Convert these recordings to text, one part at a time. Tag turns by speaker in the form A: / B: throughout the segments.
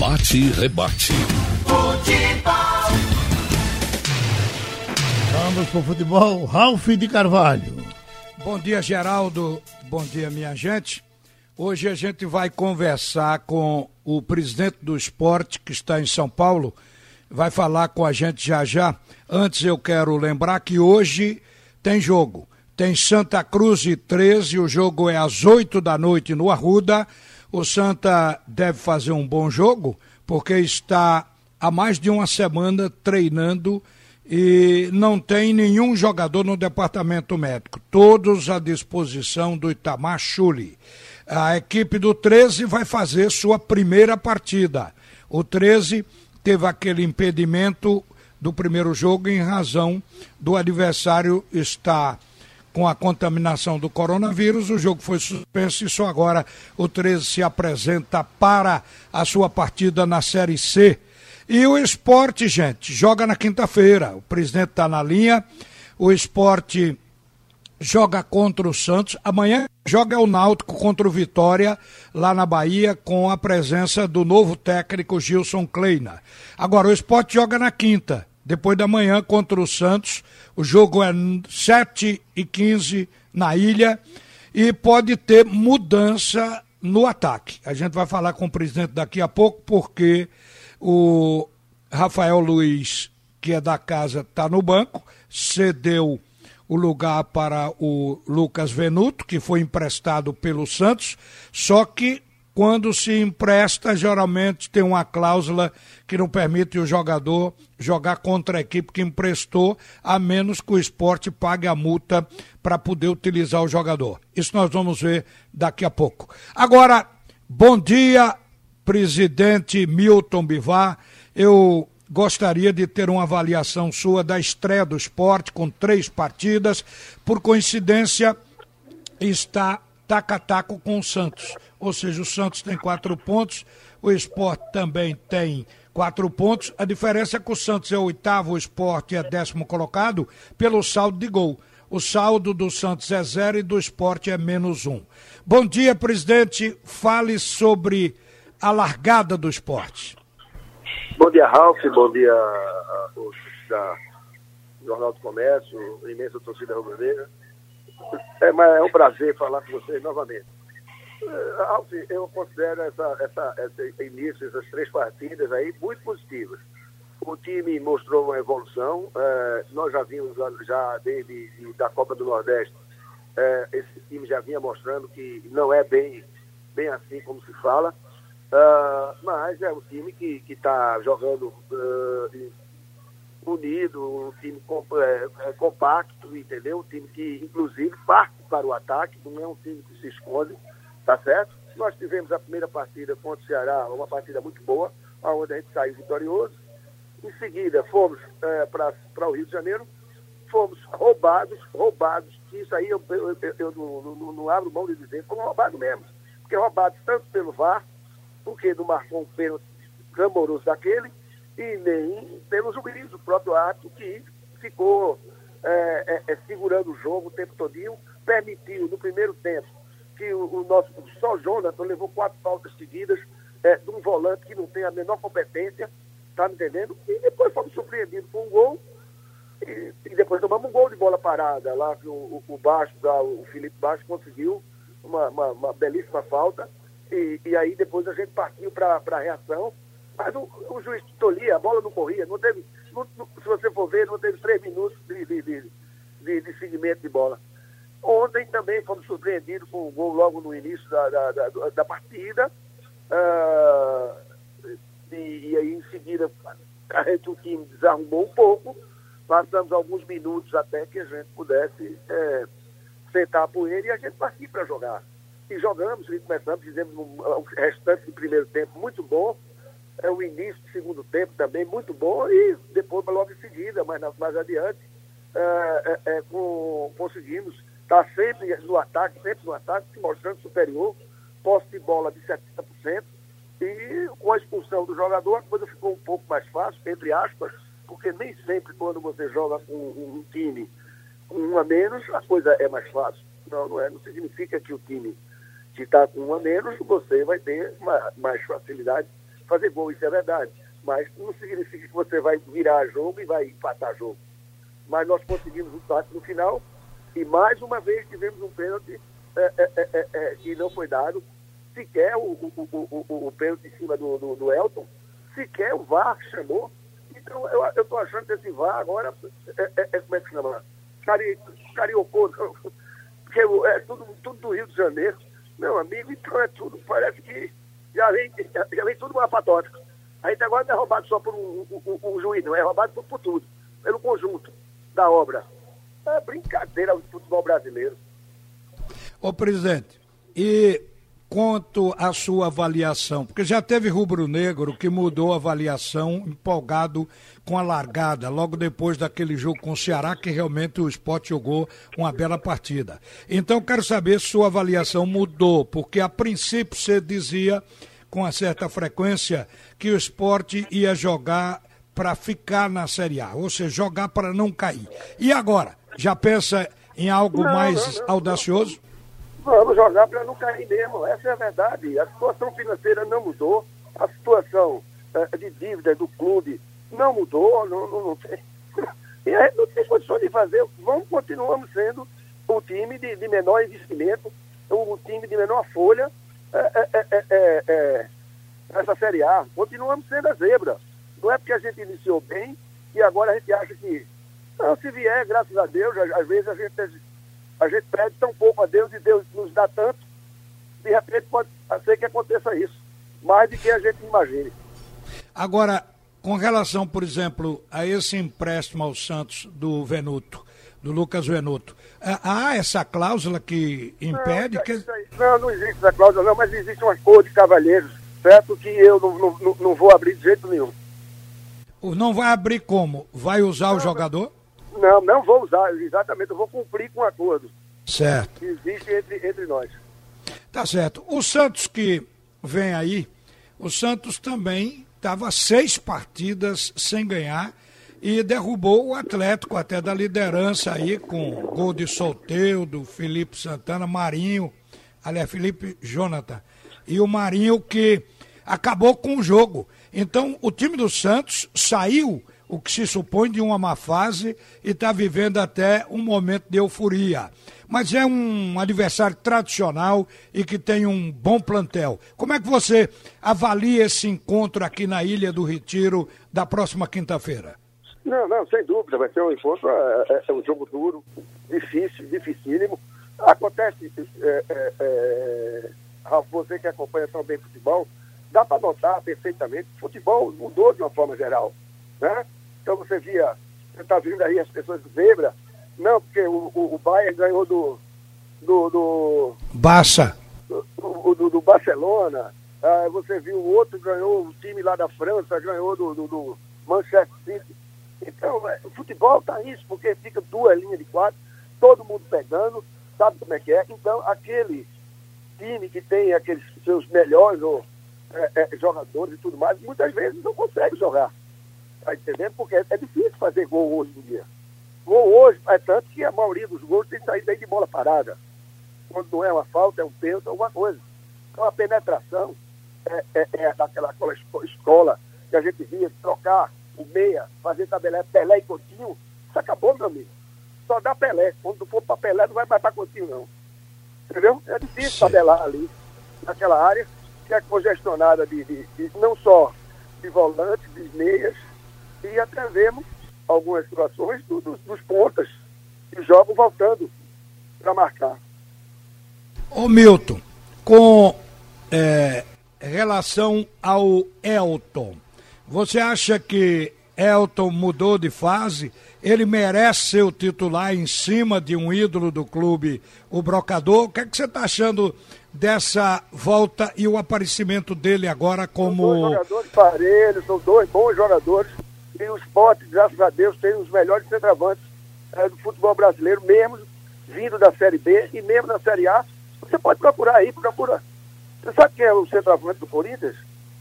A: Bate e rebate. Futebol.
B: Vamos pro futebol. Ralf de Carvalho.
C: Bom dia, Geraldo. Bom dia, minha gente. Hoje a gente vai conversar com o presidente do esporte que está em São Paulo. Vai falar com a gente já já. Antes eu quero lembrar que hoje tem jogo. Tem Santa Cruz e 13, o jogo é às 8 da noite no Arruda. O Santa deve fazer um bom jogo, porque está há mais de uma semana treinando e não tem nenhum jogador no departamento médico. Todos à disposição do Itamar Chuli. A equipe do 13 vai fazer sua primeira partida. O 13 teve aquele impedimento do primeiro jogo em razão do adversário estar com a contaminação do coronavírus, o jogo foi suspenso e só agora o 13 se apresenta para a sua partida na Série C. E o esporte, gente, joga na quinta-feira. O presidente está na linha. O esporte joga contra o Santos. Amanhã joga o Náutico contra o Vitória, lá na Bahia, com a presença do novo técnico Gilson Kleina. Agora, o esporte joga na quinta depois da manhã contra o Santos. O jogo é 7 e 15 na ilha e pode ter mudança no ataque. A gente vai falar com o presidente daqui a pouco, porque o Rafael Luiz, que é da casa, está no banco, cedeu o lugar para o Lucas Venuto, que foi emprestado pelo Santos, só que quando se empresta, geralmente tem uma cláusula que não permite o jogador jogar contra a equipe que emprestou, a menos que o esporte pague a multa para poder utilizar o jogador. Isso nós vamos ver daqui a pouco. Agora, bom dia, presidente Milton Bivar. Eu gostaria de ter uma avaliação sua da estreia do esporte com três partidas. Por coincidência, está taca a taco com o Santos. Ou seja, o Santos tem quatro pontos, o esporte também tem quatro pontos. A diferença é que o Santos é o oitavo, o esporte é décimo colocado pelo saldo de gol. O saldo do Santos é zero e do esporte é menos um. Bom dia, presidente. Fale sobre a largada do esporte.
D: Bom dia, Ralf. Bom dia, o Jornal do Comércio, imensa torcida rubro-negra. É, é um prazer falar com vocês novamente. É, Alf, eu considero essa, essa, esse início, essas três partidas aí, muito positivas. O time mostrou uma evolução. É, nós já vimos já desde da Copa do Nordeste, é, esse time já vinha mostrando que não é bem, bem assim como se fala. Uh, mas é um time que está jogando uh, unido, um time é, é, compacto, entendeu? Um time que, inclusive, parte para o ataque, não é um time que se esconde, tá certo? Nós tivemos a primeira partida contra o Ceará, uma partida muito boa, onde a gente saiu vitorioso. Em seguida, fomos é, para o Rio de Janeiro, fomos roubados, roubados, isso aí eu, eu, eu, eu não, não, não, abro mão de dizer, fomos roubados mesmo. Porque roubados tanto pelo VAR, porque não marcou um pênalti clamoroso daquele, e nem pelo juiz do próprio ato que ficou é, é, é, segurando o jogo o tempo todinho, permitiu no primeiro tempo que o, o nosso, só Jonathan levou quatro faltas seguidas é, de um volante que não tem a menor competência, tá me entendendo? E depois fomos surpreendidos com um gol e, e, depois tomamos um gol de bola parada lá que o, o, o Baixo, o Felipe Baixo conseguiu uma, uma, uma belíssima falta e, e, aí depois a gente partiu para a reação mas o, o juiz tolia, a bola não corria, não teve, não, não, se você for ver, não teve três minutos de, de, de, de, seguimento de bola. Ontem também fomos surpreendidos com um gol logo no início da, da, da, da partida. Uh, e, e, aí em seguida o time desarrumou um pouco. Passamos alguns minutos até que a gente pudesse é, sentar a poeira e a gente partir para jogar. E jogamos, e começamos, fizemos um, um restante do primeiro tempo muito bom é o início do segundo tempo também muito bom e depois logo em seguida, mais, mais adiante, é, é, é, com, conseguimos estar tá sempre no ataque, sempre no ataque, se mostrando superior, posse de bola de 70%, e com a expulsão do jogador a coisa ficou um pouco mais fácil, entre aspas, porque nem sempre quando você joga com um, time com um a menos, a coisa é mais fácil. Não, não é. Não significa que o time que está com um a menos, você vai ter mais facilidade fazer gol, isso é verdade. Mas não significa que você vai virar jogo e vai empatar jogo. Mas nós conseguimos o empate no final e mais uma vez tivemos um pênalti é, é, é, é, é que não foi dado. Sequer o, o, o, o, pênalti em cima do, do, do, Elton, sequer o VAR chamou. Então eu estou achando que esse VAR agora é, como é que chama? Cari, cariocou, porque é tudo, tudo do Rio de Janeiro. Meu amigo, então é tudo, parece que já vem, já vem tudo patota. A gente agora não é roubado só por um, um, um juiz, não, é roubado por, por tudo, pelo conjunto da obra. É brincadeira o futebol brasileiro.
C: Ô presidente, e quanto à sua avaliação, porque já teve rubro-negro que mudou a avaliação empolgado com a largada, logo depois daquele jogo com o Ceará, que realmente o esporte jogou uma bela partida. Então, quero saber se sua avaliação mudou, porque a princípio você dizia com uma certa frequência que o esporte ia jogar para ficar na Série A, ou seja, jogar para não cair. E agora? Já pensa em algo mais audacioso?
D: Vamos jogar para não cair mesmo, essa é a verdade. A situação financeira não mudou, a situação uh, de dívida do clube não mudou, não, não, não tem. E a gente não tem condições de fazer. Vamos, continuamos sendo o time de, de menor investimento, o time de menor folha, é, é, é, essa Série A. Continuamos sendo a zebra. Não é porque a gente iniciou bem e agora a gente acha que, não, se vier, graças a Deus, às vezes a gente, a gente pede tão pouco a Deus e Deus nos dá tanto, de repente pode ser que aconteça isso, mais do que a gente imagine.
C: Agora, com relação, por exemplo, a esse empréstimo ao Santos do Venuto, do Lucas Venuto, há essa cláusula que impede?
D: Não,
C: que...
D: não, não existe essa cláusula não, mas existe um acordo de cavalheiros, certo? Que eu não, não, não vou abrir de jeito nenhum.
C: Não vai abrir como? Vai usar não, o jogador?
D: Não, não vou usar, exatamente, eu vou cumprir com o acordo.
C: Certo.
D: Que existe entre, entre nós.
C: Tá certo. O Santos que vem aí, o Santos também estava seis partidas sem ganhar e derrubou o Atlético até da liderança aí com gol de Solteudo, Felipe Santana, Marinho, aliás, Felipe Jonathan. E o Marinho que acabou com o jogo. Então, o time do Santos saiu, o que se supõe, de uma má fase e está vivendo até um momento de euforia. Mas é um adversário tradicional e que tem um bom plantel. Como é que você avalia esse encontro aqui na Ilha do Retiro da próxima quinta-feira?
D: Não, não, sem dúvida, vai ser um encontro, é, é, é um jogo duro, difícil, dificílimo. Acontece, é, é, é você que acompanha tão bem futebol, dá para notar perfeitamente que o futebol mudou de uma forma geral. Né? Então você via, você está vendo aí as pessoas zebra, não, porque o, o, o Bayern ganhou do. do, do
C: Barça.
D: Do, do, do Barcelona. Ah, você viu o outro ganhou, o time lá da França ganhou do, do, do Manchester City. Então, é, o futebol tá isso, porque fica duas linhas de quatro, todo mundo pegando, sabe como é que é. Então, aquele time que tem aqueles seus melhores ou é, é, jogadores e tudo mais, muitas vezes não consegue jogar. Tá entendendo? Porque é, é, difícil fazer gol hoje em dia. Gol hoje, é tanto que a maioria dos gols tem saído daí de bola parada. Quando não é uma falta, é um pênalti, alguma coisa. Então a penetração é, é, é daquela escola que a gente via trocar o meia, fazer tabelé Pelé e Coutinho. Isso acabou, meu amigo. Só dá Pelé. Quando for para Pelé, não vai mais para Coutinho, não. Entendeu? É difícil Sim. tabelar ali, naquela área que é congestionada de, de, de, não só de volantes, de meias, e até vemos algumas situações do, do, dos pontas que jogam voltando para marcar.
C: Ô Milton, com é, relação ao Elton, você acha que Elton mudou de fase? Ele merece ser o titular em cima de um ídolo do clube, o Brocador? O que, é que você está achando dessa volta e o aparecimento dele agora como. São
D: dois jogadores parelhos, são dois bons jogadores. E o esporte, graças a Deus, tem os melhores centroavantes é, do futebol brasileiro, mesmo vindo da Série B e mesmo da Série A. Você pode procurar aí, procura. Você sabe quem é o centroavante do Corinthians?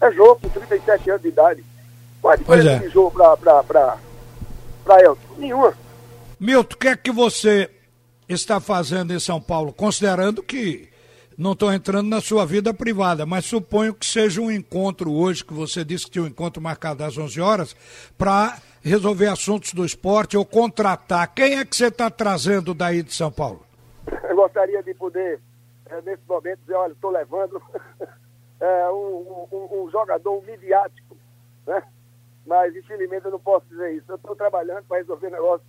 D: É jogo com 37 anos de idade. Qual a diferença é. de jogo para Elton? Nenhuma.
C: Milton, o que é que você está fazendo em São Paulo, considerando que não estou entrando na sua vida privada, mas suponho que seja um encontro hoje, que você disse que tinha um encontro marcado às 11 horas, para resolver assuntos do esporte ou contratar. Quem é que você está trazendo daí de São Paulo?
D: Eu gostaria de poder, é, nesse momento, dizer, olha, estou levando é, um, um, um, jogador midiático, né? Mas, infelizmente, eu não posso dizer isso. Eu estou trabalhando para resolver negócio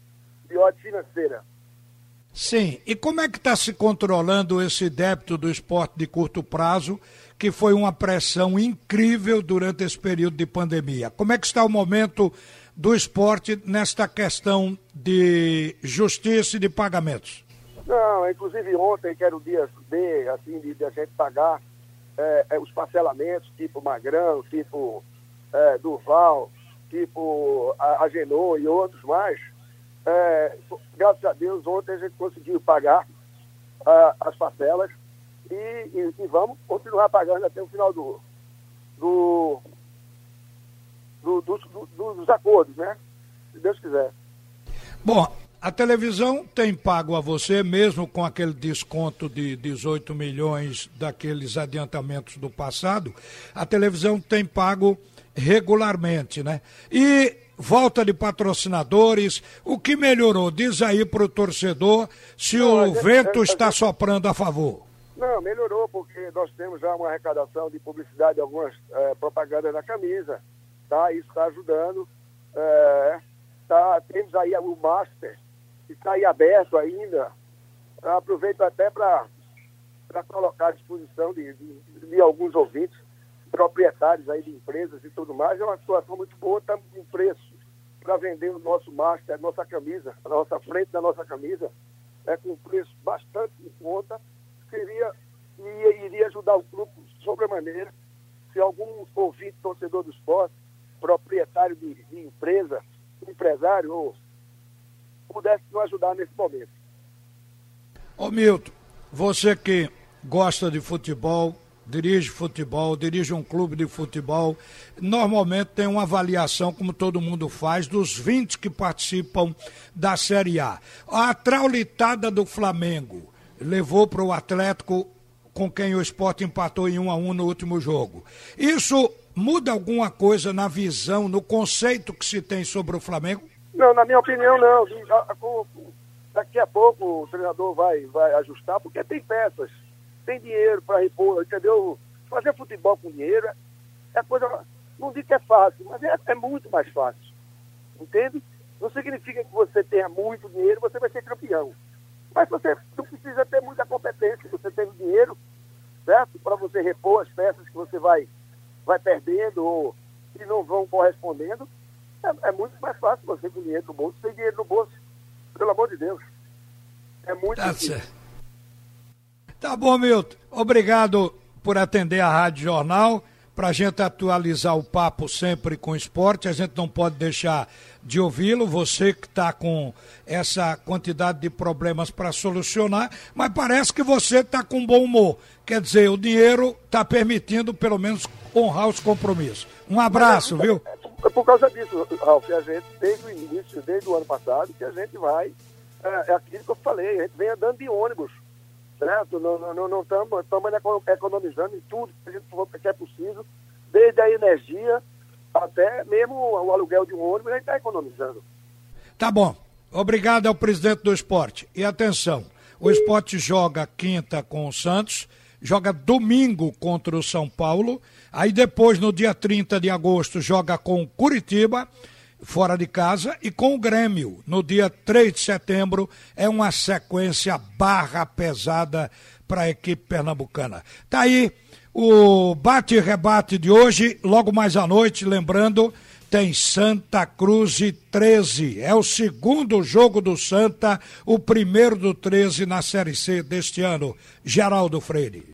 D: de ordem financeira.
C: Sim, e como é que está se controlando esse débito do esporte de curto prazo, que foi uma pressão incrível durante esse período de pandemia? Como é que está o momento do esporte nesta questão de justiça e de pagamentos?
D: Não, inclusive ontem, que era o dia D, assim, de, de a gente pagar é, é, os parcelamentos, tipo Magrão, tipo é, Durval, tipo Agenor e outros mais, é, graças a Deus, ontem a gente conseguiu pagar uh, as parcelas e, e, e, vamos continuar pagando até o final do, do, do, do, dos acordos, né? Se Deus quiser.
C: Bom, a televisão tem pago a você, mesmo com aquele desconto de 18 milhões daqueles adiantamentos do passado, a televisão tem pago regularmente, né? E volta de patrocinadores, o que melhorou? Diz aí para o torcedor se não, o gente, vento gente, está gente... soprando a favor.
D: Não, melhorou, porque nós temos já uma arrecadação de publicidade, algumas é, propagandas na camisa, tá? Isso está ajudando. É, tá, temos aí o Master, que está aí aberto ainda. Aproveito até para colocar à disposição de, de, de alguns ouvintes proprietários aí de empresas e tudo mais, é uma situação muito boa, estamos em preço para vender o nosso master, a nossa camisa, a nossa frente da nossa camisa, é com preço bastante em conta, seria e iria ajudar o grupo sobremaneira se algum ouvinte, torcedor do esporte, proprietário de, de empresa, empresário, ou pudesse nos ajudar nesse momento.
C: Ô Milton, você que gosta de futebol, dirige futebol, dirige um clube de futebol, normalmente tem uma avaliação, como todo mundo faz, dos 20 que participam da Série A. A traulitada do Flamengo levou para o Atlético com quem o esporte empatou em 1 a 1 no último jogo. Isso muda alguma coisa na visão, no conceito que se tem sobre o Flamengo?
D: Não, na minha opinião não. Daqui a pouco o treinador vai, vai ajustar, porque tem peças tem dinheiro para repor, entendeu? Fazer futebol com dinheiro é, é coisa, não digo que é fácil, mas é, é muito mais fácil. Entende? Não significa que você tenha muito dinheiro, você vai ser campeão. Mas você não precisa ter muita competência, você tem dinheiro, certo? Para você repor as peças que você vai, vai perdendo ou que não vão correspondendo. É, é muito mais fácil você com dinheiro no bolso, sem dinheiro no bolso. Pelo amor de Deus. É muito
C: tá difícil. Tá bom, Milton. Obrigado por atender a Rádio Jornal. Para a gente atualizar o papo sempre com esporte, a gente não pode deixar de ouvi-lo. Você que está com essa quantidade de problemas para solucionar, mas parece que você está com bom humor. Quer dizer, o dinheiro está permitindo, pelo menos, honrar os compromissos. Um abraço, viu?
D: É por causa disso, Ralf, a gente, desde o início, desde o ano passado, que a gente vai. É, é aquilo que eu falei, a gente vem andando de ônibus certo? Não estamos não, não estamos economizando em tudo que, a gente, que é possível, desde a energia até mesmo o aluguel de um ônibus, a gente está economizando.
C: Tá bom. Obrigado ao presidente do esporte. E atenção, o esporte joga quinta com o Santos, joga domingo contra o São Paulo, aí depois, no dia 30 de agosto, joga com Curitiba fora de casa e com o Grêmio. No dia 3 de setembro é uma sequência barra pesada para a equipe pernambucana. Tá aí o bate e rebate de hoje, logo mais à noite, lembrando, tem Santa Cruz e 13. É o segundo jogo do Santa, o primeiro do 13 na Série C deste ano. Geraldo Freire.